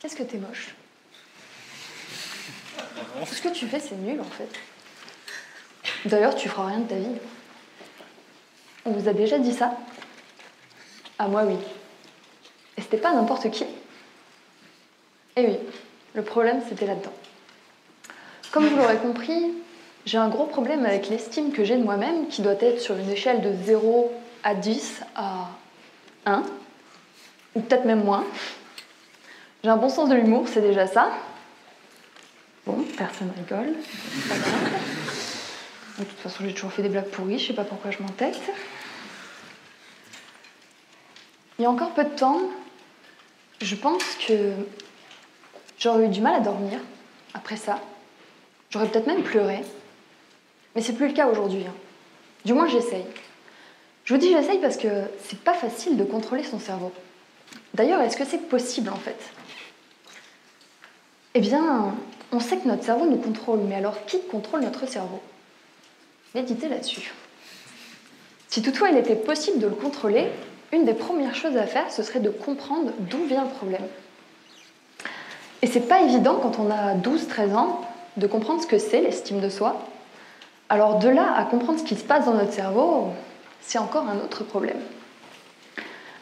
Qu'est-ce que t'es moche? Tout ce que tu fais, c'est nul en fait. D'ailleurs, tu feras rien de ta vie. On vous a déjà dit ça? Ah, moi oui. Et c'était pas n'importe qui? Eh oui, le problème c'était là-dedans. Comme vous l'aurez compris, j'ai un gros problème avec l'estime que j'ai de moi-même qui doit être sur une échelle de 0 à 10 à 1, ou peut-être même moins. J'ai un bon sens de l'humour, c'est déjà ça. Bon, personne rigole. De toute façon, j'ai toujours fait des blagues pourries, je sais pas pourquoi je m'entête. Il y a encore peu de temps, je pense que j'aurais eu du mal à dormir après ça. J'aurais peut-être même pleuré. Mais c'est plus le cas aujourd'hui. hein. Du moins, j'essaye. Je vous dis j'essaye parce que c'est pas facile de contrôler son cerveau. D'ailleurs, est-ce que c'est possible en fait? Eh bien, on sait que notre cerveau nous contrôle, mais alors qui contrôle notre cerveau? Méditez là-dessus. Si toutefois il était possible de le contrôler, une des premières choses à faire, ce serait de comprendre d'où vient le problème. Et c'est pas évident quand on a 12-13 ans de comprendre ce que c'est l'estime de soi. Alors de là à comprendre ce qui se passe dans notre cerveau, c'est encore un autre problème.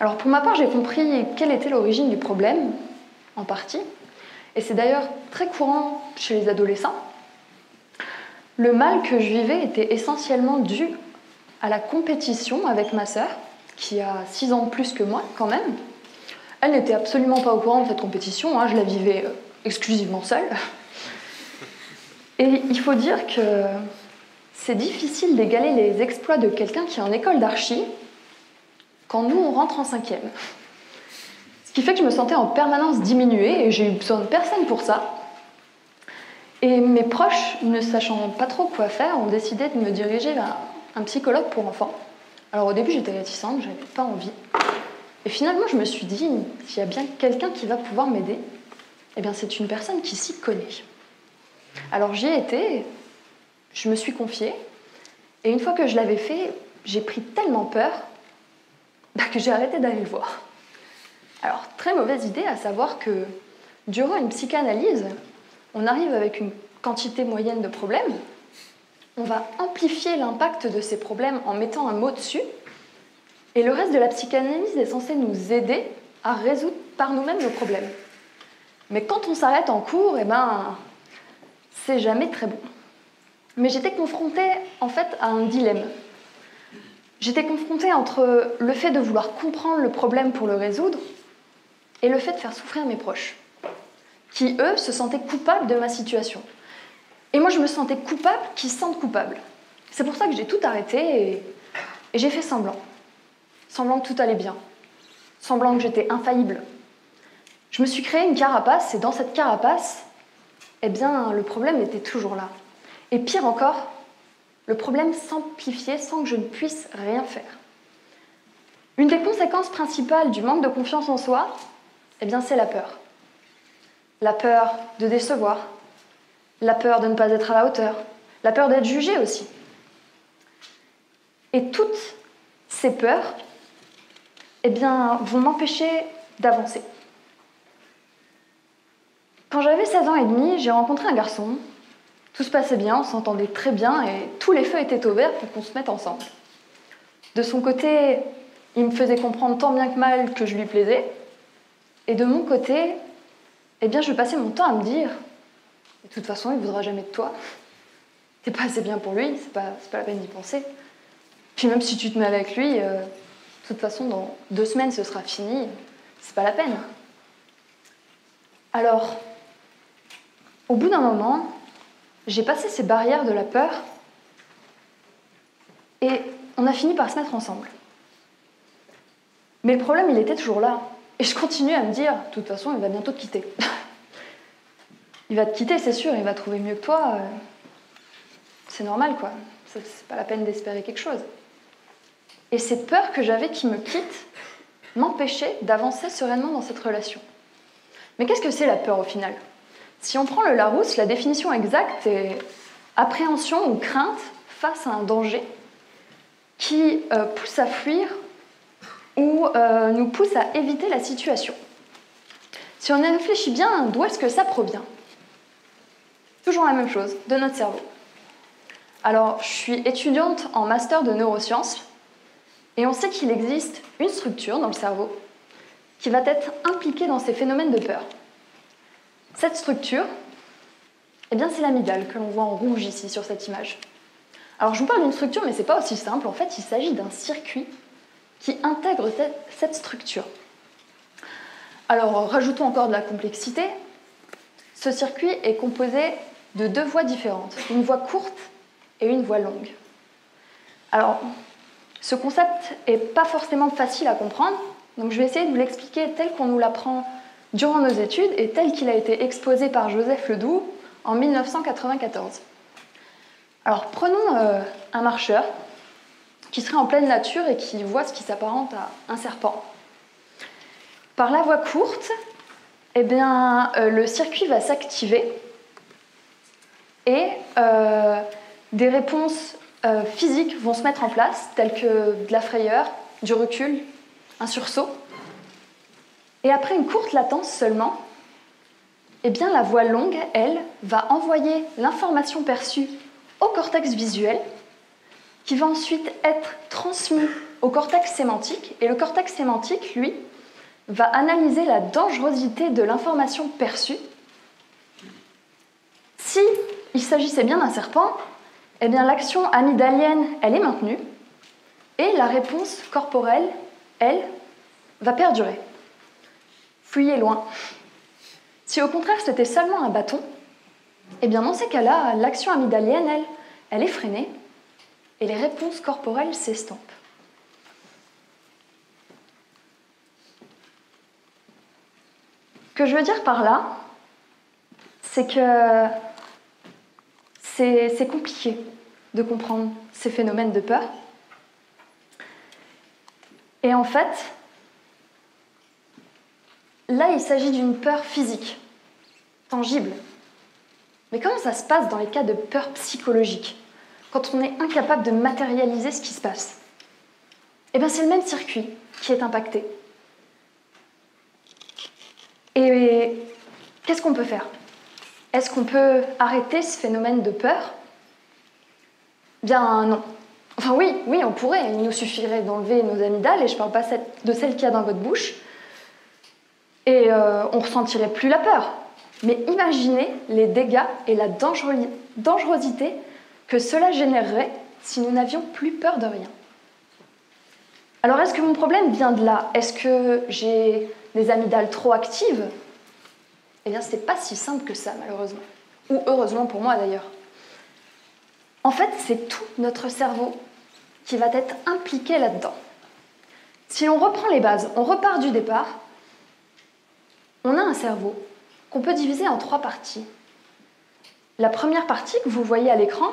Alors pour ma part, j'ai compris quelle était l'origine du problème, en partie, et c'est d'ailleurs très courant chez les adolescents. Le mal que je vivais était essentiellement dû à la compétition avec ma sœur, qui a 6 ans de plus que moi quand même. Elle n'était absolument pas au courant de cette compétition, hein, je la vivais euh, exclusivement seule. Et il faut dire que c'est difficile d'égaler les exploits de quelqu'un qui est en école d'archi quand nous on rentre en cinquième. Ce qui fait que je me sentais en permanence diminuée et j'ai eu besoin de personne pour ça. Et mes proches, ne sachant pas trop quoi faire, ont décidé de me diriger vers un psychologue pour enfants. Alors au début j'étais réticente, j'avais pas envie. Et finalement je me suis dit, s'il y a bien quelqu'un qui va pouvoir m'aider, eh bien c'est une personne qui s'y connaît. Alors j'y ai été, je me suis confiée, et une fois que je l'avais fait, j'ai pris tellement peur bah, que j'ai arrêté d'aller le voir. Alors très mauvaise idée à savoir que durant une psychanalyse, on arrive avec une quantité moyenne de problèmes, on va amplifier l'impact de ces problèmes en mettant un mot dessus, et le reste de la psychanalyse est censé nous aider à résoudre par nous-mêmes nos problèmes. Mais quand on s'arrête en cours, eh ben, c'est jamais très bon. Mais j'étais confrontée en fait à un dilemme. J'étais confrontée entre le fait de vouloir comprendre le problème pour le résoudre et le fait de faire souffrir mes proches, qui eux se sentaient coupables de ma situation. Et moi je me sentais coupable qu'ils se sentent coupables. C'est pour ça que j'ai tout arrêté et, et j'ai fait semblant. Semblant que tout allait bien. Semblant que j'étais infaillible. Je me suis créé une carapace et dans cette carapace, eh bien le problème était toujours là. Et pire encore, le problème s'amplifiait sans que je ne puisse rien faire. Une des conséquences principales du manque de confiance en soi, eh bien, c'est la peur. La peur de décevoir, la peur de ne pas être à la hauteur, la peur d'être jugé aussi. Et toutes ces peurs, eh bien, vont m'empêcher d'avancer. Quand j'avais 16 ans et demi, j'ai rencontré un garçon tout se passait bien, on s'entendait très bien et tous les feux étaient au vert pour qu'on se mette ensemble. De son côté, il me faisait comprendre tant bien que mal que je lui plaisais. Et de mon côté, eh bien, je passais mon temps à me dire de toute façon, il ne voudra jamais de toi. T'es pas assez bien pour lui, c'est pas, pas la peine d'y penser. Puis même si tu te mets avec lui, euh, de toute façon, dans deux semaines, ce sera fini, c'est pas la peine. Alors, au bout d'un moment, j'ai passé ces barrières de la peur et on a fini par se mettre ensemble. Mais le problème, il était toujours là. Et je continue à me dire, de toute façon, il va bientôt te quitter. il va te quitter, c'est sûr, il va trouver mieux que toi. euh, C'est normal, quoi. C'est pas la peine d'espérer quelque chose. Et cette peur que j'avais qu'il me quitte m'empêchait d'avancer sereinement dans cette relation. Mais qu'est-ce que c'est la peur au final? Si on prend le Larousse, la définition exacte est appréhension ou crainte face à un danger qui euh, pousse à fuir ou euh, nous pousse à éviter la situation. Si on réfléchit bien, d'où est-ce que ça provient? Toujours la même chose, de notre cerveau. Alors, je suis étudiante en master de neurosciences et on sait qu'il existe une structure dans le cerveau qui va être impliquée dans ces phénomènes de peur. Cette structure, eh bien, c'est l'amygdale que l'on voit en rouge ici sur cette image. Alors, je vous parle d'une structure, mais ce n'est pas aussi simple. En fait, il s'agit d'un circuit qui intègre cette structure. Alors, rajoutons encore de la complexité. Ce circuit est composé de deux voies différentes, une voie courte et une voie longue. Alors, ce concept n'est pas forcément facile à comprendre, donc je vais essayer de vous l'expliquer tel qu'on nous l'apprend durant nos études et tel qu'il a été exposé par Joseph Ledoux en 1994. Alors prenons euh, un marcheur qui serait en pleine nature et qui voit ce qui s'apparente à un serpent. Par la voie courte, eh bien, euh, le circuit va s'activer et euh, des réponses physiques vont se mettre en place, telles que de la frayeur, du recul, un sursaut. Et après une courte latence seulement, eh bien, la voie longue, elle, va envoyer l'information perçue au cortex visuel, qui va ensuite être transmis au cortex sémantique. Et le cortex sémantique, lui, va analyser la dangerosité de l'information perçue. Si il s'agissait bien d'un serpent, eh bien l'action amygdalienne, elle est maintenue, et la réponse corporelle, elle, va perdurer. Loin. Si au contraire c'était seulement un bâton, eh bien dans ces cas-là, l'action amygdalienne, elle, elle est freinée et les réponses corporelles s'estompent. Ce que je veux dire par là, c'est que c'est compliqué de comprendre ces phénomènes de peur. Et en fait, là, il s'agit d'une peur physique, tangible, mais comment ça se passe dans les cas de peur psychologique, quand on est incapable de matérialiser ce qui se passe? Eh bien, c'est le même circuit qui est impacté. Et qu'est-ce qu'on peut faire? Est-ce qu'on peut arrêter ce phénomène de peur? Bien non. Enfin oui, oui, on pourrait. Il nous suffirait d'enlever nos amygdales, et je ne parle pas de celles qu'il y a dans votre bouche, et euh, on ressentirait plus la peur. Mais imaginez les dégâts et la dangerosité que cela générerait si nous n'avions plus peur de rien. Alors est-ce que mon problème vient de là? Est-ce que j'ai des amygdales trop actives? Eh bien, ce n'est pas si simple que ça, malheureusement. Ou heureusement pour moi, d'ailleurs. En fait, c'est tout notre cerveau qui va être impliqué là-dedans. Si l'on reprend les bases, on repart du départ, on a un cerveau qu'on peut diviser en trois parties. La première partie que vous voyez à l'écran,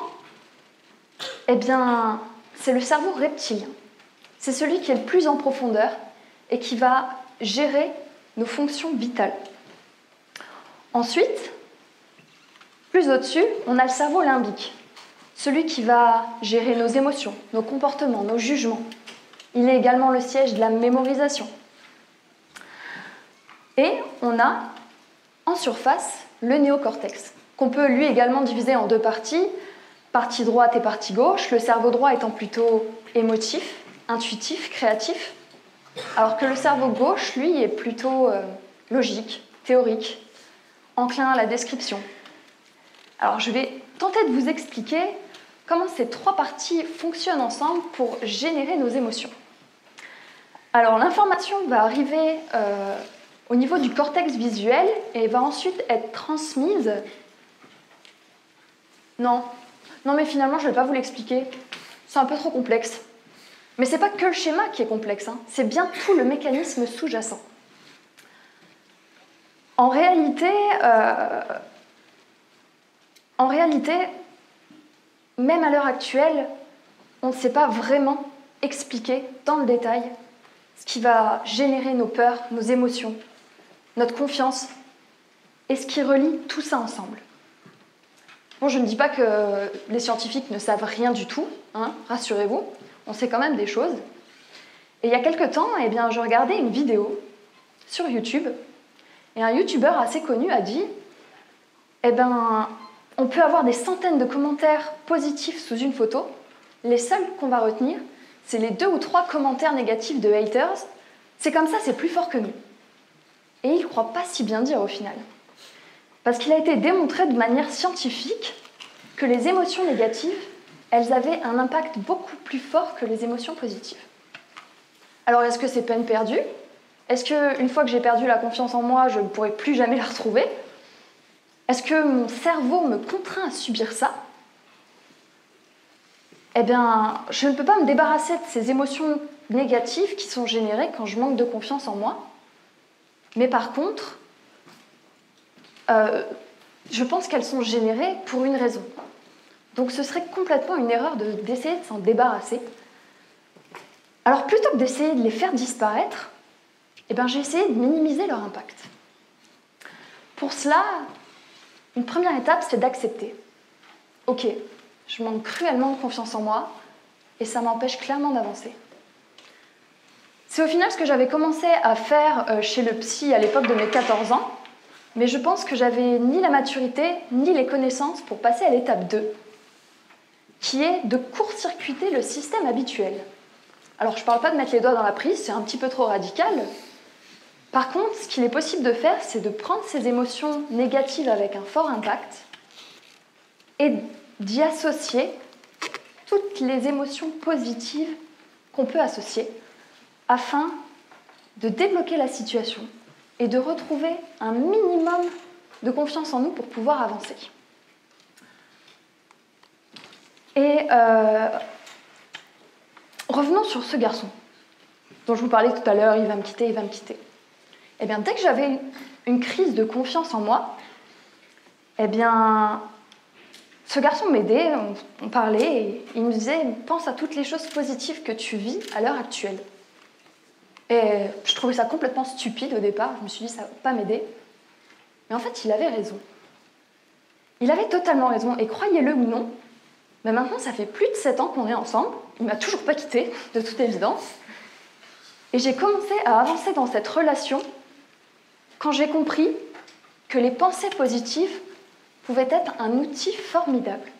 eh bien, c'est le cerveau reptilien. C'est celui qui est le plus en profondeur et qui va gérer nos fonctions vitales. Ensuite, plus au-dessus, on a le cerveau limbique, celui qui va gérer nos émotions, nos comportements, nos jugements. Il est également le siège de la mémorisation. Et on a en surface le néocortex, qu'on peut lui également diviser en deux parties, partie droite et partie gauche, le cerveau droit étant plutôt émotif, intuitif, créatif, alors que le cerveau gauche, lui, est plutôt euh, logique, théorique, enclin à la description. Alors je vais tenter de vous expliquer comment ces trois parties fonctionnent ensemble pour générer nos émotions. Alors l'information va arriver euh, au niveau du cortex visuel et va ensuite être transmise. Non, non mais finalement je ne vais pas vous l'expliquer. C'est un peu trop complexe. Mais ce n'est pas que le schéma qui est complexe, hein. c'est bien tout le mécanisme sous-jacent. En réalité, euh, en réalité, même à l'heure actuelle, on ne sait pas vraiment expliquer dans le détail ce qui va générer nos peurs, nos émotions, notre confiance et ce qui relie tout ça ensemble. Bon, je ne dis pas que les scientifiques ne savent rien du tout, hein, rassurez-vous, on sait quand même des choses. Et il y a quelque temps, eh bien, je regardais une vidéo sur YouTube Et un youtubeur assez connu a dit Eh ben, on peut avoir des centaines de commentaires positifs sous une photo. Les seuls qu'on va retenir, c'est les deux ou trois commentaires négatifs de haters. C'est comme ça, c'est plus fort que nous. Et il ne croit pas si bien dire au final. Parce qu'il a été démontré de manière scientifique que les émotions négatives, elles avaient un impact beaucoup plus fort que les émotions positives. Alors est-ce que c'est peine perdue? Est-ce qu'une fois que j'ai perdu la confiance en moi, je ne pourrai plus jamais la retrouver? Est-ce que mon cerveau me contraint à subir ça? Eh bien, je ne peux pas me débarrasser de ces émotions négatives qui sont générées quand je manque de confiance en moi. Mais par contre, euh, je pense qu'elles sont générées pour une raison. Donc ce serait complètement une erreur d'essayer de, s'en débarrasser. Alors plutôt que d'essayer de les faire disparaître, eh ben, j'ai essayé de minimiser leur impact. Pour cela, une première étape, c'est d'accepter. Ok, je manque cruellement de confiance en moi et ça m'empêche clairement d'avancer. C'est au final ce que j'avais commencé à faire euh, chez le psy à l'époque de mes 14 ans, mais je pense que j'avais ni la maturité ni les connaissances pour passer à l'étape 2, qui est de court-circuiter le système habituel. Alors je ne parle pas de mettre les doigts dans la prise, c'est un petit peu trop radical. Par contre, ce qu'il est possible de faire, c'est de prendre ces émotions négatives avec un fort impact et d'y associer toutes les émotions positives qu'on peut associer afin de débloquer la situation et de retrouver un minimum de confiance en nous pour pouvoir avancer. Et euh, revenons sur ce garçon dont je vous parlais tout à l'heure, il va me quitter, il va me quitter. Eh bien, dès que j'avais une crise de confiance en moi, eh bien, ce garçon m'aidait, on, parlait, il me disait pense à toutes les choses positives que tu vis à l'heure actuelle. Et je trouvais ça complètement stupide au départ. Je me suis dit, ça va pas m'aider. Mais en fait, il avait raison. Il avait totalement raison. Et croyez-le ou non, mais maintenant, ça fait plus de 7 ans qu'on est ensemble. Il m'a toujours pas quitté, de toute évidence. Et j'ai commencé à avancer dans cette relation quand j'ai compris que les pensées positives pouvaient être un outil formidable.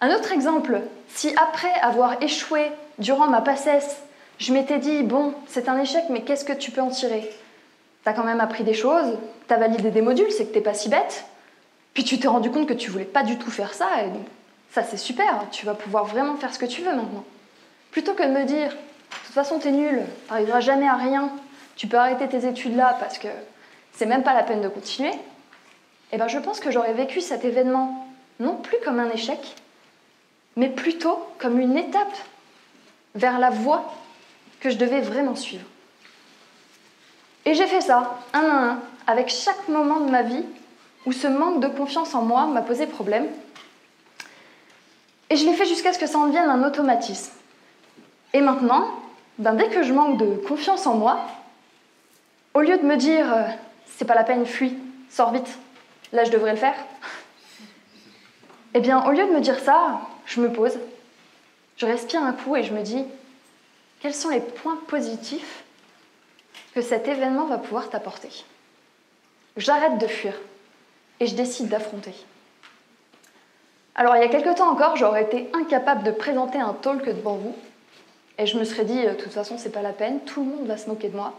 Un autre exemple, si après avoir échoué durant ma passesse je m'étais dit, bon, c'est un échec, mais qu'est-ce que tu peux en tirer? T'as quand même appris des choses, t'as validé des modules, c'est que t'es pas si bête. Puis tu t'es rendu compte que tu voulais pas du tout faire ça, et ça c'est super, tu vas pouvoir vraiment faire ce que tu veux maintenant. Plutôt que de me dire, de toute façon t'es nul, t'arriveras jamais à rien, tu peux arrêter tes études là parce que c'est même pas la peine de continuer, eh ben je pense que j'aurais vécu cet événement non plus comme un échec, mais plutôt comme une étape vers la voie que je devais vraiment suivre. Et j'ai fait ça, un à un, avec chaque moment de ma vie où ce manque de confiance en moi m'a posé problème. Et je l'ai fait jusqu'à ce que ça en devienne un automatisme. Et maintenant, ben dès que je manque de confiance en moi, au lieu de me dire euh, c'est pas la peine, fuis, sors vite, là je devrais le faire, eh bien au lieu de me dire ça, je me pose, je respire un coup et je me dis quels sont les points positifs que cet événement va pouvoir t'apporter? J'arrête de fuir et je décide d'affronter. Alors il y a quelque temps encore, j'aurais été incapable de présenter un talk devant vous et je me serais dit, de toute façon, c'est pas la peine, tout le monde va se moquer de moi.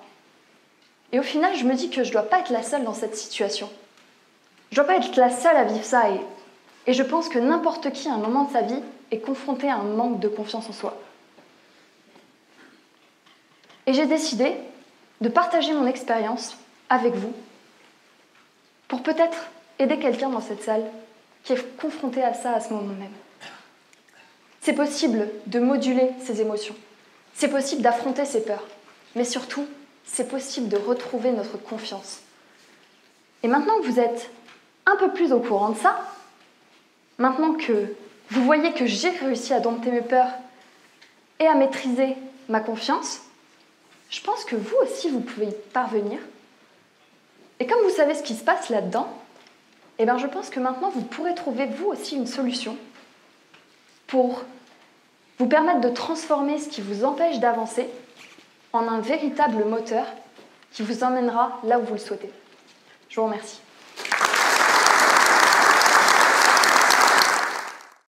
Et au final, je me dis que je dois pas être la seule dans cette situation. Je dois pas être la seule à vivre ça et, et je pense que n'importe qui à un moment de sa vie est confronté à un manque de confiance en soi. Et j'ai décidé de partager mon expérience avec vous pour peut-être aider quelqu'un dans cette salle qui est confronté à ça à ce moment même. C'est possible de moduler ses émotions. C'est possible d'affronter ses peurs. Mais surtout, c'est possible de retrouver notre confiance. Et maintenant que vous êtes un peu plus au courant de ça, maintenant que vous voyez que j'ai réussi à dompter mes peurs et à maîtriser ma confiance, je pense que vous aussi, vous pouvez y parvenir. Et comme vous savez ce qui se passe là-dedans, eh bien, je pense que maintenant, vous pourrez trouver vous aussi une solution pour vous permettre de transformer ce qui vous empêche d'avancer en un véritable moteur qui vous emmènera là où vous le souhaitez. Je vous remercie.